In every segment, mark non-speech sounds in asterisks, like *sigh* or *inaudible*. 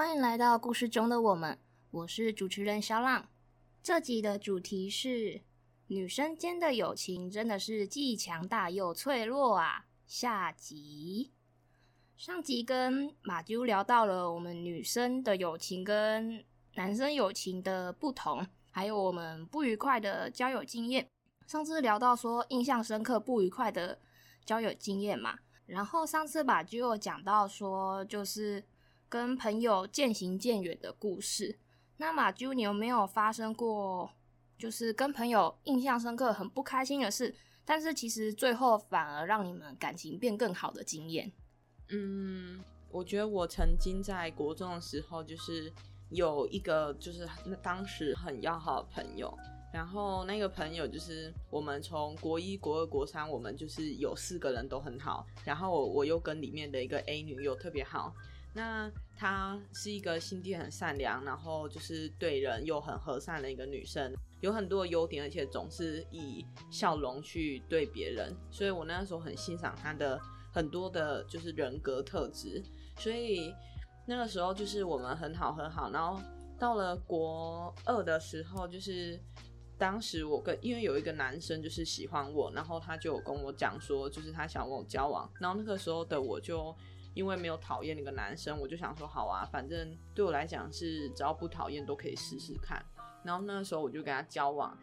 欢迎来到故事中的我们，我是主持人小浪。这集的主题是女生间的友情真的是既强大又脆弱啊。下集，上集跟马啾聊到了我们女生的友情跟男生友情的不同，还有我们不愉快的交友经验。上次聊到说印象深刻不愉快的交友经验嘛，然后上次马啾有讲到说就是。跟朋友渐行渐远的故事，那马啾，你有没有发生过，就是跟朋友印象深刻、很不开心的事，但是其实最后反而让你们感情变更好的经验？嗯，我觉得我曾经在国中的时候，就是有一个就是那当时很要好的朋友，然后那个朋友就是我们从国一、国二、国三，我们就是有四个人都很好，然后我我又跟里面的一个 A 女友特别好。那她是一个心地很善良，然后就是对人又很和善的一个女生，有很多的优点，而且总是以笑容去对别人，所以我那时候很欣赏她的很多的就是人格特质，所以那个时候就是我们很好很好，然后到了国二的时候，就是当时我跟因为有一个男生就是喜欢我，然后他就有跟我讲说，就是他想跟我交往，然后那个时候的我就。因为没有讨厌那个男生，我就想说好啊，反正对我来讲是只要不讨厌都可以试试看。然后那个时候我就跟他交往，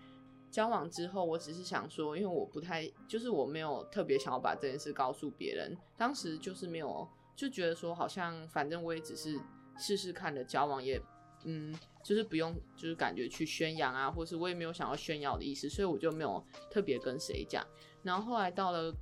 交往之后我只是想说，因为我不太，就是我没有特别想要把这件事告诉别人。当时就是没有，就觉得说好像反正我也只是试试看的交往，也嗯，就是不用就是感觉去宣扬啊，或是我也没有想要炫耀的意思，所以我就没有特别跟谁讲。然后后来到了。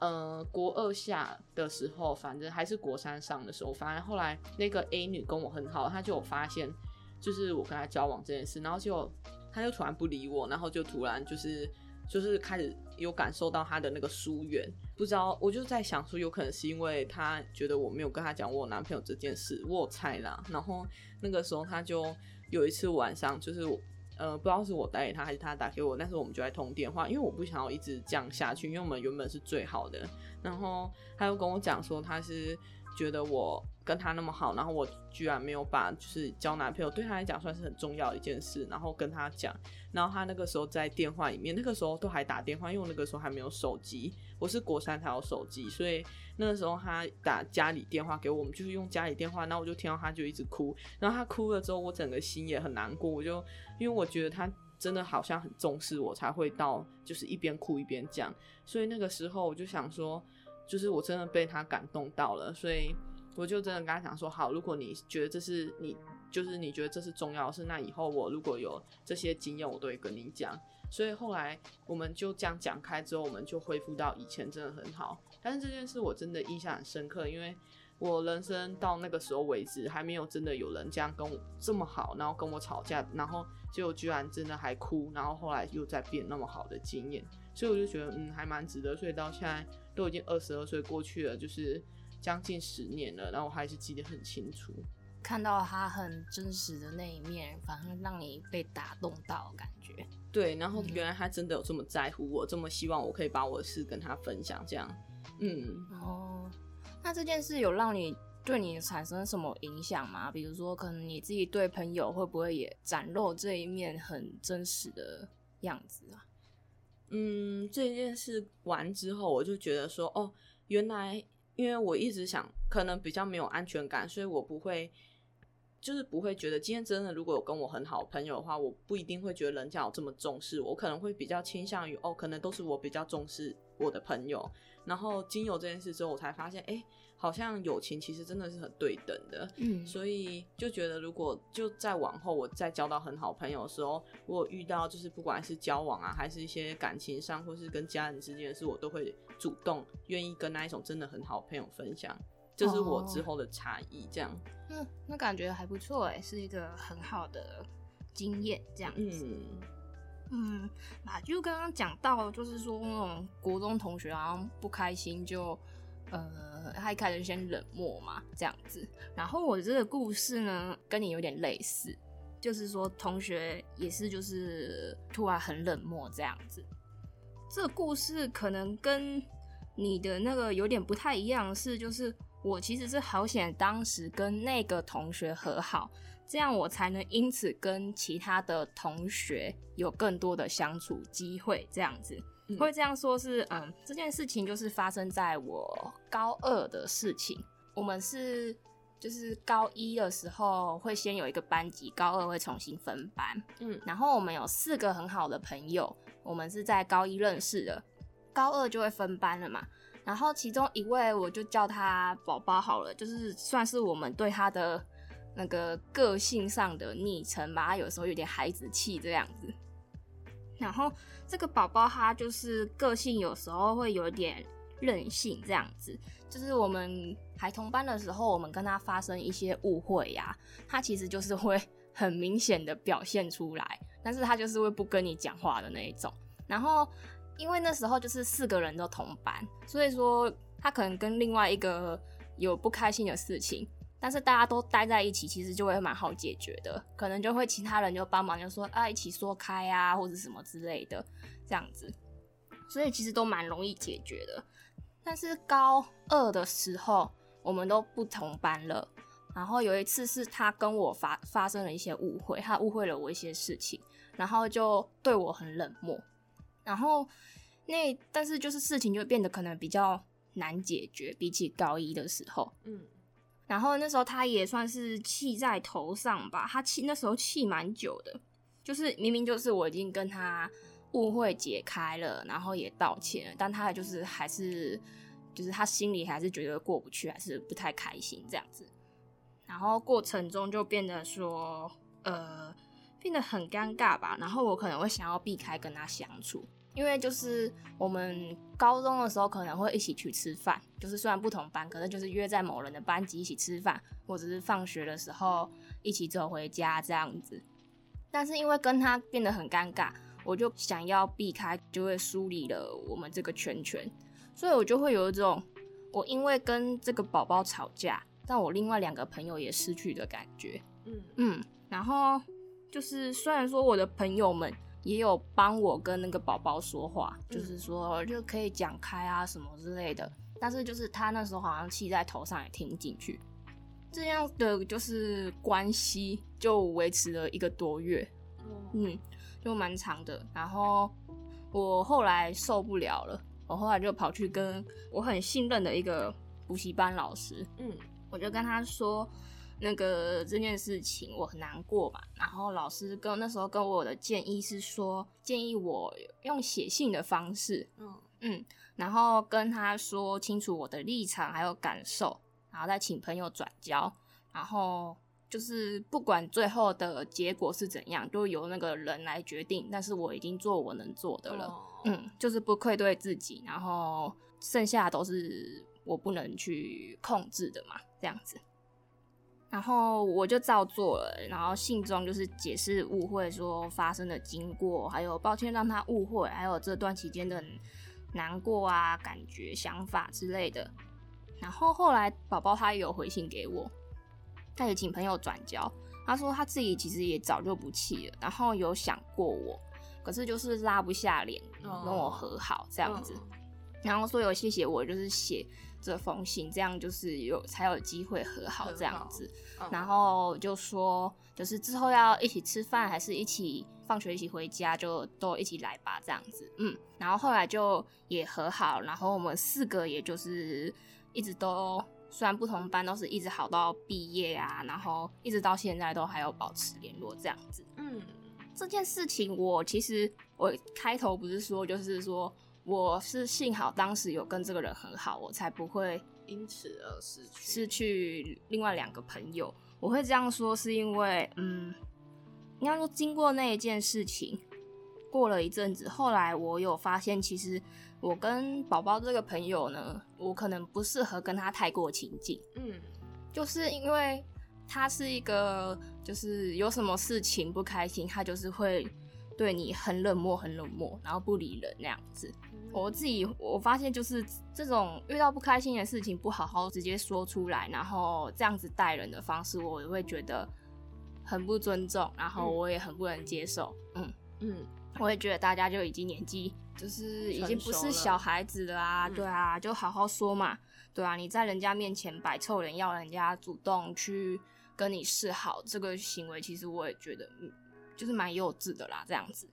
呃，国二下的时候，反正还是国三上的时候，反正后来那个 A 女跟我很好，她就有发现，就是我跟她交往这件事，然后就她就突然不理我，然后就突然就是就是开始有感受到她的那个疏远，不知道，我就在想说，有可能是因为她觉得我没有跟她讲我男朋友这件事，我有猜啦，然后那个时候她就有一次晚上就是我。呃，不知道是我打给他还是他打给我，但是我们就在通电话，因为我不想要一直这样下去，因为我们原本是最好的。然后他又跟我讲说，他是觉得我跟他那么好，然后我居然没有把就是交男朋友对他来讲算是很重要的一件事，然后跟他讲。然后他那个时候在电话里面，那个时候都还打电话，因为我那个时候还没有手机，我是国三才有手机，所以那个时候他打家里电话给我们，就是用家里电话，然后我就听到他就一直哭，然后他哭了之后，我整个心也很难过，我就因为我觉得他真的好像很重视我，才会到就是一边哭一边讲，所以那个时候我就想说。就是我真的被他感动到了，所以我就真的跟他讲说，好，如果你觉得这是你，就是你觉得这是重要的事，那以后我如果有这些经验，我都会跟你讲。所以后来我们就这样讲开之后，我们就恢复到以前，真的很好。但是这件事我真的印象很深刻，因为我人生到那个时候为止，还没有真的有人这样跟我这么好，然后跟我吵架，然后结果居然真的还哭，然后后来又再变那么好的经验，所以我就觉得嗯，还蛮值得。所以到现在。都已经二十二岁过去了，就是将近十年了，然后我还是记得很清楚。看到他很真实的那一面，反而让你被打动到感觉。对，然后原来他真的有这么在乎我，嗯、这么希望我可以把我的事跟他分享，这样。嗯。哦，那这件事有让你对你产生什么影响吗？比如说，可能你自己对朋友会不会也展露这一面很真实的样子啊？嗯，这件事完之后，我就觉得说，哦，原来因为我一直想，可能比较没有安全感，所以我不会，就是不会觉得今天真的如果有跟我很好的朋友的话，我不一定会觉得人家有这么重视我，我可能会比较倾向于，哦，可能都是我比较重视我的朋友。然后经由这件事之后，我才发现，哎。好像友情其实真的是很对等的，嗯，所以就觉得如果就在往后，我再交到很好朋友的时候，我遇到就是不管是交往啊，还是一些感情上，或是跟家人之间的事，我都会主动愿意跟那一种真的很好朋友分享，这是我之后的差异。这样，嗯，那感觉还不错哎，是一个很好的经验，这样子。嗯，嗯，马啾刚刚讲到，就是说那种国中同学好像不开心就。呃，他一开始先冷漠嘛，这样子。然后我这个故事呢，跟你有点类似，就是说同学也是就是突然很冷漠这样子。这个故事可能跟你的那个有点不太一样，是就是我其实是好险，当时跟那个同学和好，这样我才能因此跟其他的同学有更多的相处机会。这样子、嗯、会这样说是，嗯，这件事情就是发生在我高二的事情。我们是就是高一的时候会先有一个班级，高二会重新分班。嗯，然后我们有四个很好的朋友，我们是在高一认识的，高二就会分班了嘛。然后其中一位我就叫他宝宝好了，就是算是我们对他的那个个性上的昵称吧。他有时候有点孩子气这样子。然后这个宝宝他就是个性有时候会有点任性这样子。就是我们还同班的时候，我们跟他发生一些误会呀，他其实就是会很明显的表现出来，但是他就是会不跟你讲话的那一种。然后。因为那时候就是四个人都同班，所以说他可能跟另外一个有不开心的事情，但是大家都待在一起，其实就会蛮好解决的。可能就会其他人就帮忙，就说啊一起说开啊，或者什么之类的这样子，所以其实都蛮容易解决的。但是高二的时候，我们都不同班了，然后有一次是他跟我发发生了一些误会，他误会了我一些事情，然后就对我很冷漠。然后那但是就是事情就变得可能比较难解决，比起高一的时候，嗯，然后那时候他也算是气在头上吧，他气那时候气蛮久的，就是明明就是我已经跟他误会解开了，然后也道歉了，但他就是还是就是他心里还是觉得过不去，还是不太开心这样子，然后过程中就变得说呃变得很尴尬吧，然后我可能会想要避开跟他相处。因为就是我们高中的时候可能会一起去吃饭，就是虽然不同班，可能就是约在某人的班级一起吃饭，或者是放学的时候一起走回家这样子。但是因为跟他变得很尴尬，我就想要避开，就会疏离了我们这个圈圈，所以我就会有一种我因为跟这个宝宝吵架，但我另外两个朋友也失去的感觉。嗯嗯，然后就是虽然说我的朋友们。也有帮我跟那个宝宝说话，就是说就可以讲开啊什么之类的。但是就是他那时候好像气在头上，也听不进去。这样的就是关系就维持了一个多月，嗯，就蛮长的。然后我后来受不了了，我后来就跑去跟我很信任的一个补习班老师，嗯，我就跟他说。那个这件事情我很难过嘛，然后老师跟那时候跟我的建议是说，建议我用写信的方式，嗯嗯，然后跟他说清楚我的立场还有感受，然后再请朋友转交，然后就是不管最后的结果是怎样，都由那个人来决定。但是我已经做我能做的了，哦、嗯，就是不愧对自己，然后剩下都是我不能去控制的嘛，这样子。然后我就照做了，然后信中就是解释误会说发生的经过，还有抱歉让他误会，还有这段期间的难过啊、感觉、想法之类的。然后后来宝宝他也有回信给我，他也请朋友转交，他说他自己其实也早就不气了，然后有想过我，可是就是拉不下脸跟我和好这样子。然后说有谢谢我，就是写。这封信，这样就是有才有机会和好这样子，嗯、然后就说就是之后要一起吃饭，还是一起放学一起回家，就都一起来吧这样子，嗯，然后后来就也和好，然后我们四个也就是一直都虽然不同班，都是一直好到毕业啊，然后一直到现在都还有保持联络这样子，嗯，这件事情我其实我开头不是说就是说。我是幸好当时有跟这个人很好，我才不会因此而失去失去另外两个朋友。我会这样说，是因为，嗯，应该说经过那一件事情，过了一阵子，后来我有发现，其实我跟宝宝这个朋友呢，我可能不适合跟他太过亲近。嗯，就是因为他是一个，就是有什么事情不开心，他就是会对你很冷漠，很冷漠，然后不理人那样子。我自己我发现就是这种遇到不开心的事情，不好好直接说出来，然后这样子待人的方式，我也会觉得很不尊重，然后我也很不能接受。嗯嗯，我也觉得大家就已经年纪就是已经不是小孩子了啊，对啊，就好好说嘛，对啊，你在人家面前摆臭脸，要人家主动去跟你示好，这个行为其实我也觉得，嗯，就是蛮幼稚的啦，这样子。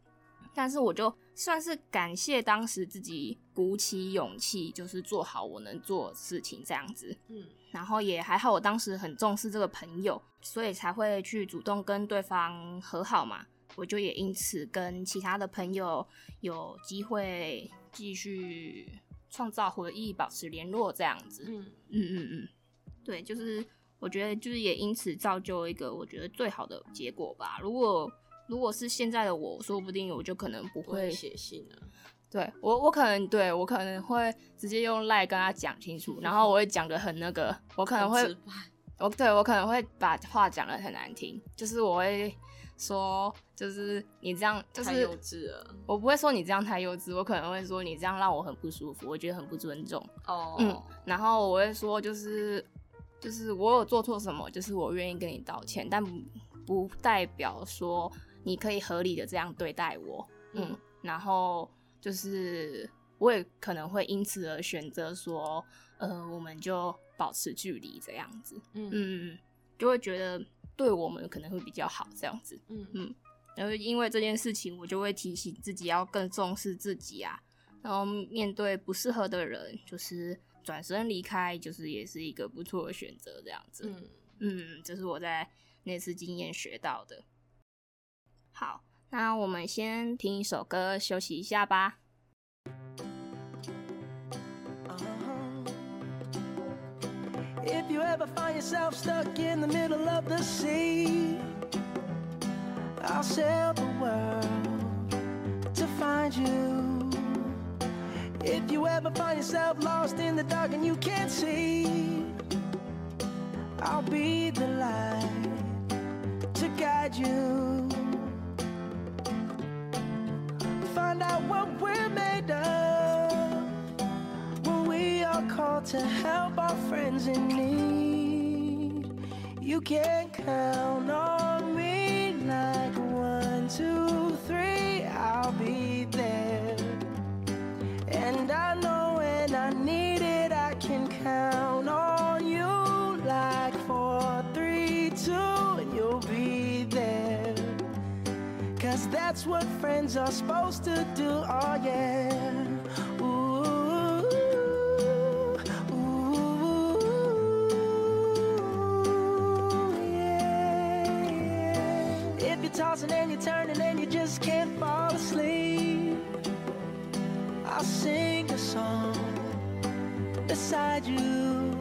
但是我就算是感谢当时自己鼓起勇气，就是做好我能做的事情这样子，嗯，然后也还好，我当时很重视这个朋友，所以才会去主动跟对方和好嘛。我就也因此跟其他的朋友有机会继续创造回忆，保持联络这样子，嗯嗯嗯嗯，对，就是我觉得就是也因此造就一个我觉得最好的结果吧。如果如果是现在的我，说不定我就可能不会写信了。对我，我可能对我可能会直接用赖跟他讲清楚，然后我会讲的很那个，我可能会，我对我可能会把话讲的很难听，就是我会说，就是你这样就是太幼稚了。我不会说你这样太幼稚，我可能会说你这样让我很不舒服，我觉得很不尊重。哦，嗯，然后我会说就是就是我有做错什么，就是我愿意跟你道歉，但不不代表说。你可以合理的这样对待我，嗯，嗯，然后就是我也可能会因此而选择说，呃，我们就保持距离这样子，嗯嗯，就会觉得对我们可能会比较好这样子，嗯嗯，然后因为这件事情，我就会提醒自己要更重视自己啊，然后面对不适合的人，就是转身离开，就是也是一个不错的选择这样子，嗯。嗯，这是我在那次经验学到的。好，那我们先听一首歌休息一下吧。If you ever find yourself stuck in the middle of the sea, I'll sail the world to find you. If you ever find yourself lost in the dark and you can't see, I'll be the light to guide you. Find out what we're made of when we are called to help our friends in need. You can count on what friends are supposed to do, oh yeah. Ooh, ooh, yeah. If you're tossing and you're turning and you just can't fall asleep, I'll sing a song beside you.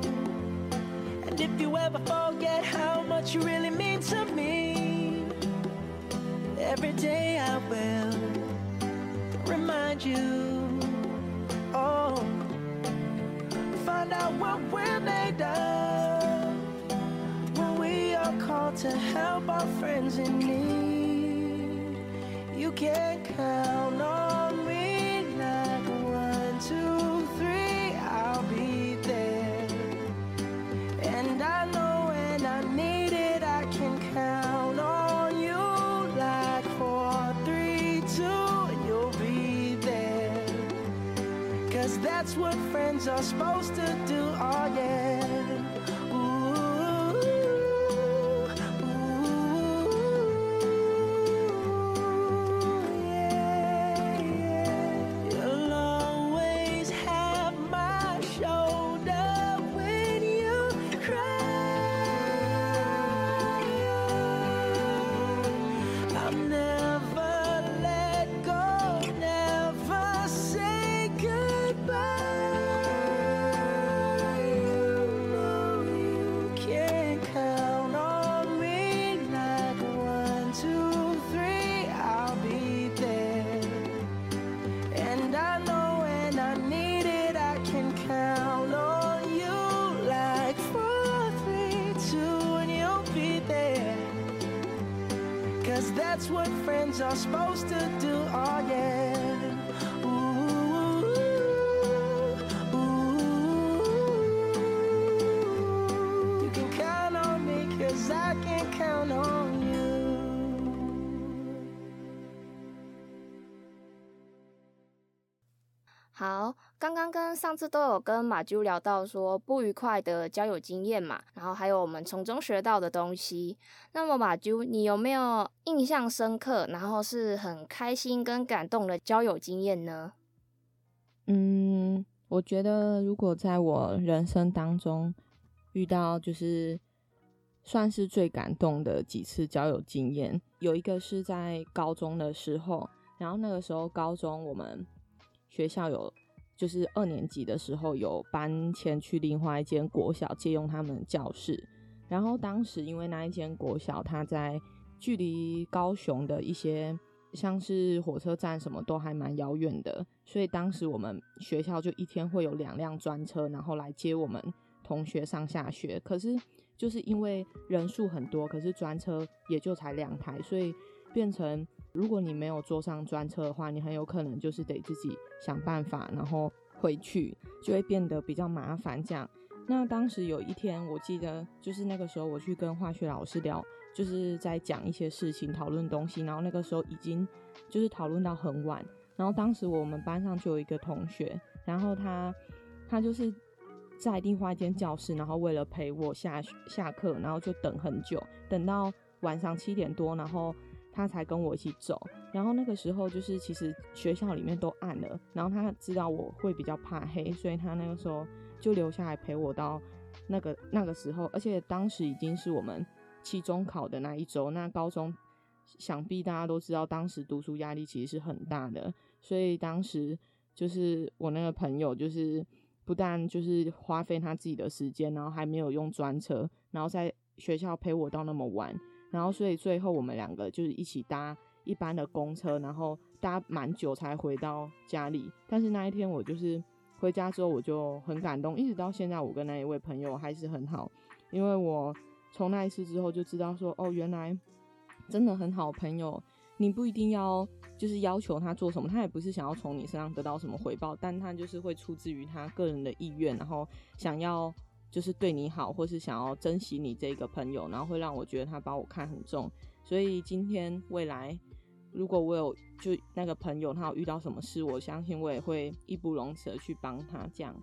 And if you ever forget how much you really mean to me, Every day what we're made of when we are called to help our friends in need. You can count on me like one, two, three, I'll be there. And I know when I need it, I can count on you. Like four, three, two, you'll be there. Cause that's what friends are supposed to do, 好，刚刚跟上次都有跟马啾聊到说不愉快的交友经验嘛，然后还有我们从中学到的东西。那么马啾，你有没有印象深刻，然后是很开心跟感动的交友经验呢？嗯，我觉得如果在我人生当中遇到就是算是最感动的几次交友经验，有一个是在高中的时候，然后那个时候高中我们。学校有，就是二年级的时候有搬迁去另外一间国小借用他们的教室，然后当时因为那一间国小它在距离高雄的一些像是火车站什么都还蛮遥远的，所以当时我们学校就一天会有两辆专车，然后来接我们同学上下学。可是就是因为人数很多，可是专车也就才两台，所以变成。如果你没有坐上专车的话，你很有可能就是得自己想办法，然后回去就会变得比较麻烦。这样，那当时有一天，我记得就是那个时候我去跟化学老师聊，就是在讲一些事情，讨论东西。然后那个时候已经就是讨论到很晚。然后当时我们班上就有一个同学，然后他他就是在另外一间教室，然后为了陪我下下课，然后就等很久，等到晚上七点多，然后。他才跟我一起走，然后那个时候就是其实学校里面都暗了，然后他知道我会比较怕黑，所以他那个时候就留下来陪我到那个那个时候，而且当时已经是我们期中考的那一周，那高中想必大家都知道，当时读书压力其实是很大的，所以当时就是我那个朋友就是不但就是花费他自己的时间，然后还没有用专车，然后在学校陪我到那么晚。然后，所以最后我们两个就是一起搭一般的公车，然后搭蛮久才回到家里。但是那一天我就是回家之后，我就很感动，一直到现在，我跟那一位朋友还是很好。因为我从那一次之后就知道说，哦，原来真的很好朋友，你不一定要就是要求他做什么，他也不是想要从你身上得到什么回报，但他就是会出自于他个人的意愿，然后想要。就是对你好，或是想要珍惜你这个朋友，然后会让我觉得他把我看很重。所以今天未来，如果我有就那个朋友，他有遇到什么事，我相信我也会义不容辞的去帮他。这样。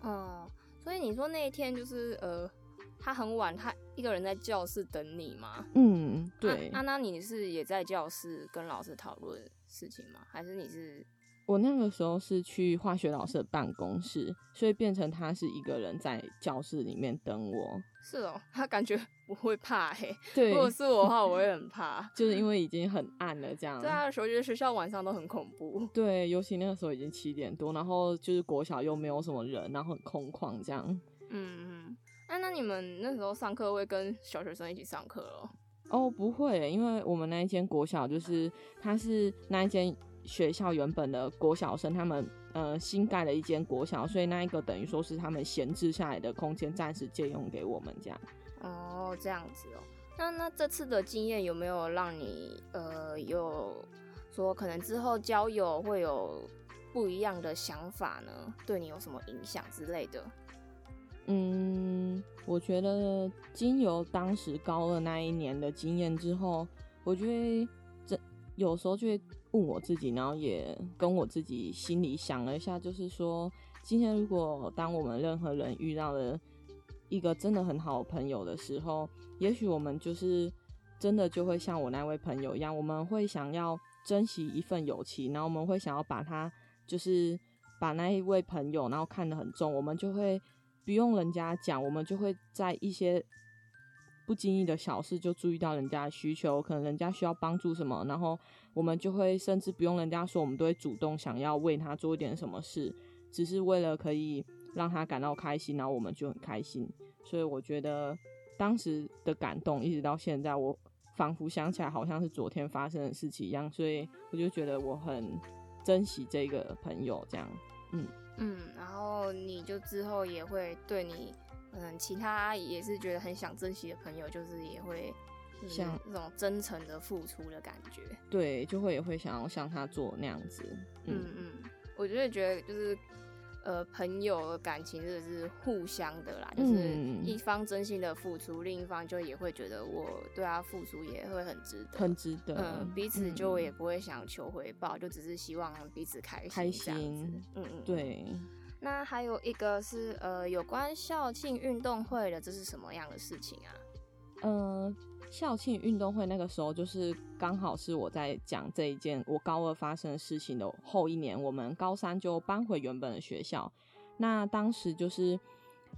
嗯，所以你说那一天就是呃，他很晚，他一个人在教室等你吗？嗯，对。那那你是也在教室跟老师讨论事情吗？还是你是？我那个时候是去化学老师的办公室，所以变成他是一个人在教室里面等我。是哦，他感觉不会怕嘿。对，如果是我的话，我会很怕，*laughs* 就是因为已经很暗了，这样。对啊，我觉得学校晚上都很恐怖。对，尤其那个时候已经七点多，然后就是国小又没有什么人，然后很空旷这样。嗯嗯，那那你们那时候上课会跟小学生一起上课哦？哦，不会，因为我们那一间国小就是他是那一间。学校原本的国小生，他们呃新盖了一间国小，所以那一个等于说是他们闲置下来的空间，暂时借用给我们这样。哦，这样子哦。那那这次的经验有没有让你呃有说可能之后交友会有不一样的想法呢？对你有什么影响之类的？嗯，我觉得经由当时高二那一年的经验之后，我觉得这有时候就会。问我自己，然后也跟我自己心里想了一下，就是说，今天如果当我们任何人遇到了一个真的很好的朋友的时候，也许我们就是真的就会像我那位朋友一样，我们会想要珍惜一份友情，然后我们会想要把他就是把那一位朋友，然后看得很重，我们就会不用人家讲，我们就会在一些不经意的小事就注意到人家的需求，可能人家需要帮助什么，然后。我们就会甚至不用人家说，我们都会主动想要为他做一点什么事，只是为了可以让他感到开心，然后我们就很开心。所以我觉得当时的感动，一直到现在，我仿佛想起来好像是昨天发生的事情一样。所以我就觉得我很珍惜这个朋友，这样，嗯嗯。然后你就之后也会对你，嗯，其他也是觉得很想珍惜的朋友，就是也会。像那种真诚的付出的感觉，对，就会也会想要像他做那样子。嗯嗯，我就会觉得就是呃，朋友的感情真的是互相的啦，就是一方真心的付出，嗯、另一方就也会觉得我对他付出也会很值得，很值得。嗯，彼此就也不会想求回报，嗯、就只是希望彼此开心。开心，嗯嗯，对。那还有一个是呃，有关校庆运动会的，这是什么样的事情啊？呃，校庆运动会那个时候就是刚好是我在讲这一件我高二发生的事情的后一年，我们高三就搬回原本的学校。那当时就是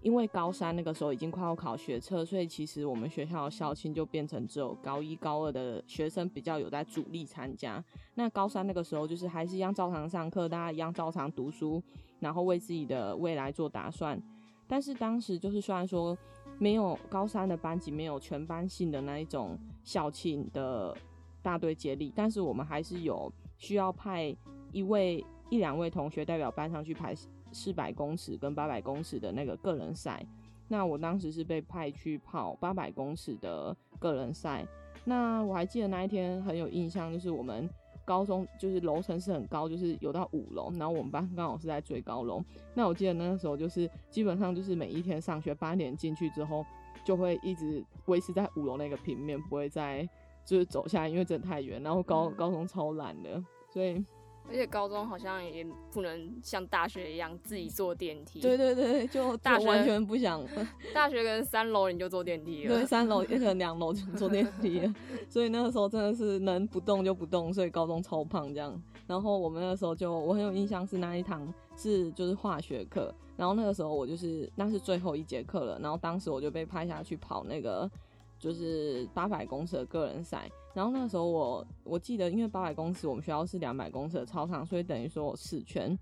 因为高三那个时候已经快要考学测，所以其实我们学校校庆就变成只有高一高二的学生比较有在主力参加。那高三那个时候就是还是一样照常上课，大家一样照常读书，然后为自己的未来做打算。但是当时就是虽然说。没有高三的班级，没有全班性的那一种校庆的大队接力，但是我们还是有需要派一位一两位同学代表班上去排四百公尺跟八百公尺的那个个人赛。那我当时是被派去跑八百公尺的个人赛。那我还记得那一天很有印象，就是我们。高中就是楼层是很高，就是有到五楼，然后我们班刚好是在最高楼。那我记得那个时候就是基本上就是每一天上学八点进去之后，就会一直维持在五楼那个平面，不会再就是走下来，因为真的太远。然后高高中超懒的，所以。而且高中好像也不能像大学一样自己坐电梯。对对对，就大学完全不想。大学跟三楼你就坐电梯 *laughs* 了。对，三楼也可能两楼就坐电梯了。*laughs* 所以那个时候真的是能不动就不动，所以高中超胖这样。然后我们那个时候就我很有印象是那一堂是就是化学课，然后那个时候我就是那是最后一节课了，然后当时我就被派下去跑那个就是八百公尺的个人赛。然后那个时候我我记得，因为八百公尺我们学校是两百公尺的操场，所以等于说我四圈。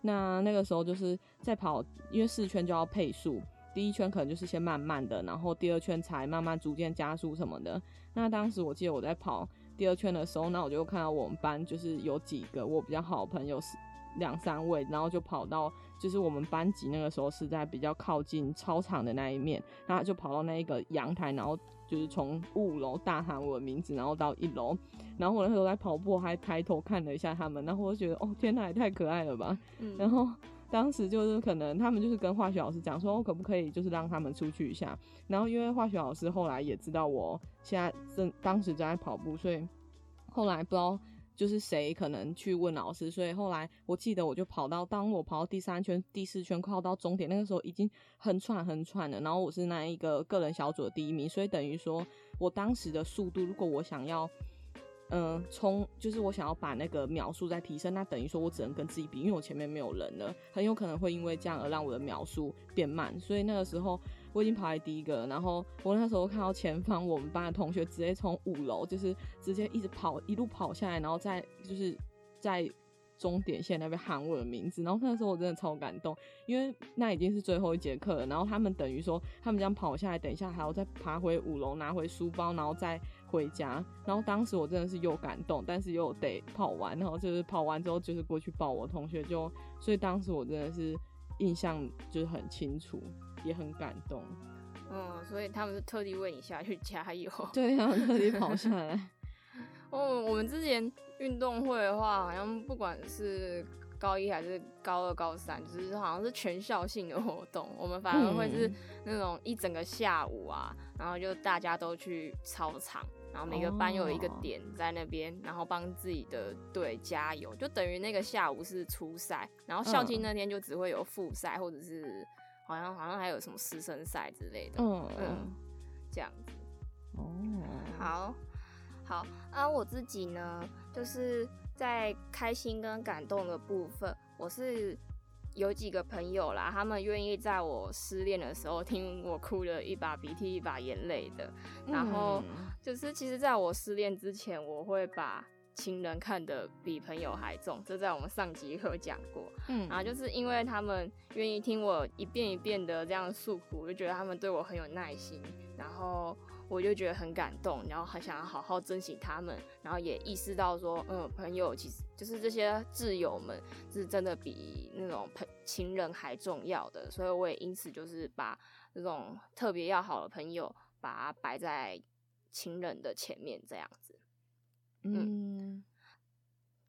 那那个时候就是在跑，因为四圈就要配速，第一圈可能就是先慢慢的，然后第二圈才慢慢逐渐加速什么的。那当时我记得我在跑第二圈的时候，那我就看到我们班就是有几个我比较好的朋友是两三位，然后就跑到就是我们班级那个时候是在比较靠近操场的那一面，然后就跑到那一个阳台，然后。就是从五楼大喊我的名字，然后到一楼，然后我那时候在跑步，还抬头看了一下他们，然后我就觉得哦天哪，也太可爱了吧！嗯、然后当时就是可能他们就是跟化学老师讲说，我可不可以就是让他们出去一下？然后因为化学老师后来也知道我现在正当时正在跑步，所以后来不知道。就是谁可能去问老师，所以后来我记得我就跑到，当我跑到第三圈、第四圈快要到终点，那个时候已经很喘很喘了。然后我是那一个个人小组的第一名，所以等于说我当时的速度，如果我想要，嗯、冲，就是我想要把那个秒数再提升，那等于说我只能跟自己比，因为我前面没有人了，很有可能会因为这样而让我的秒数变慢。所以那个时候。我已经跑在第一个了，然后我那时候看到前方我们班的同学直接从五楼就是直接一直跑，一路跑下来，然后在就是在终点线那边喊我的名字，然后那时候我真的超感动，因为那已经是最后一节课了，然后他们等于说他们这样跑下来，等一下还要再爬回五楼拿回书包，然后再回家，然后当时我真的是又感动，但是又得跑完，然后就是跑完之后就是过去抱我同学就，就所以当时我真的是印象就是很清楚。也很感动，嗯，所以他们是特地为你下去加油，*laughs* 对，他们特地跑下来。*laughs* 哦，我们之前运动会的话，好像不管是高一还是高二、高三，就是好像是全校性的活动，我们反而会是那种一整个下午啊，嗯、然后就大家都去操场，然后每个班有一个点在那边，哦、然后帮自己的队加油，就等于那个下午是初赛，然后校庆那天就只会有复赛或者是。好像好像还有什么师生赛之类的，嗯嗯，这样子，哦，好，好啊，我自己呢，就是在开心跟感动的部分，我是有几个朋友啦，他们愿意在我失恋的时候听我哭了一把鼻涕一把眼泪的，然后就是其实在我失恋之前，我会把。情人看得比朋友还重，这在我们上集有讲过。嗯，然后就是因为他们愿意听我一遍一遍的这样诉苦，我就觉得他们对我很有耐心，然后我就觉得很感动，然后很想要好好珍惜他们，然后也意识到说，嗯，朋友其实就是这些挚友们是真的比那种朋情人还重要的，所以我也因此就是把这种特别要好的朋友，把它摆在情人的前面，这样子。嗯，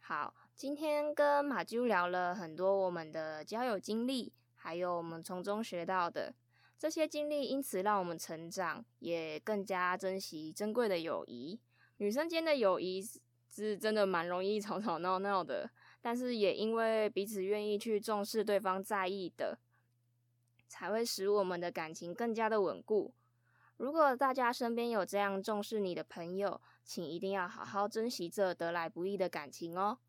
好，今天跟马啾聊了很多我们的交友经历，还有我们从中学到的这些经历，因此让我们成长，也更加珍惜珍贵的友谊。女生间的友谊是真的蛮容易吵吵闹闹的，但是也因为彼此愿意去重视对方在意的，才会使我们的感情更加的稳固。如果大家身边有这样重视你的朋友，请一定要好好珍惜这得来不易的感情哦。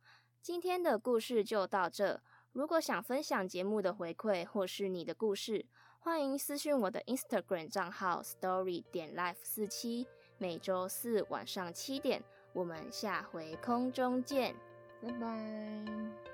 今天的故事就到这。如果想分享节目的回馈或是你的故事，欢迎私讯我的 Instagram 账号 Story 点 Life 四七。每周四晚上七点，我们下回空中见，拜拜。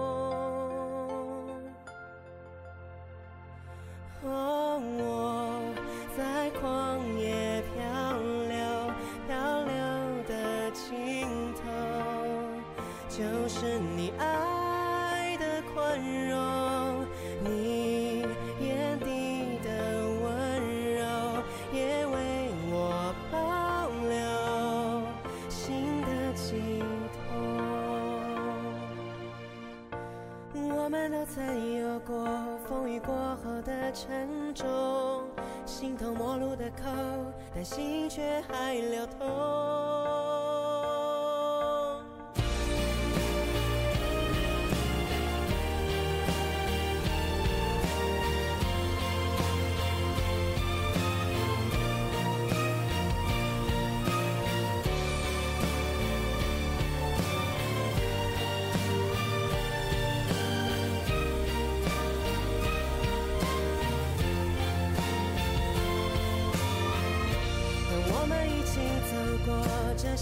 形同陌路的口，但心却还流通。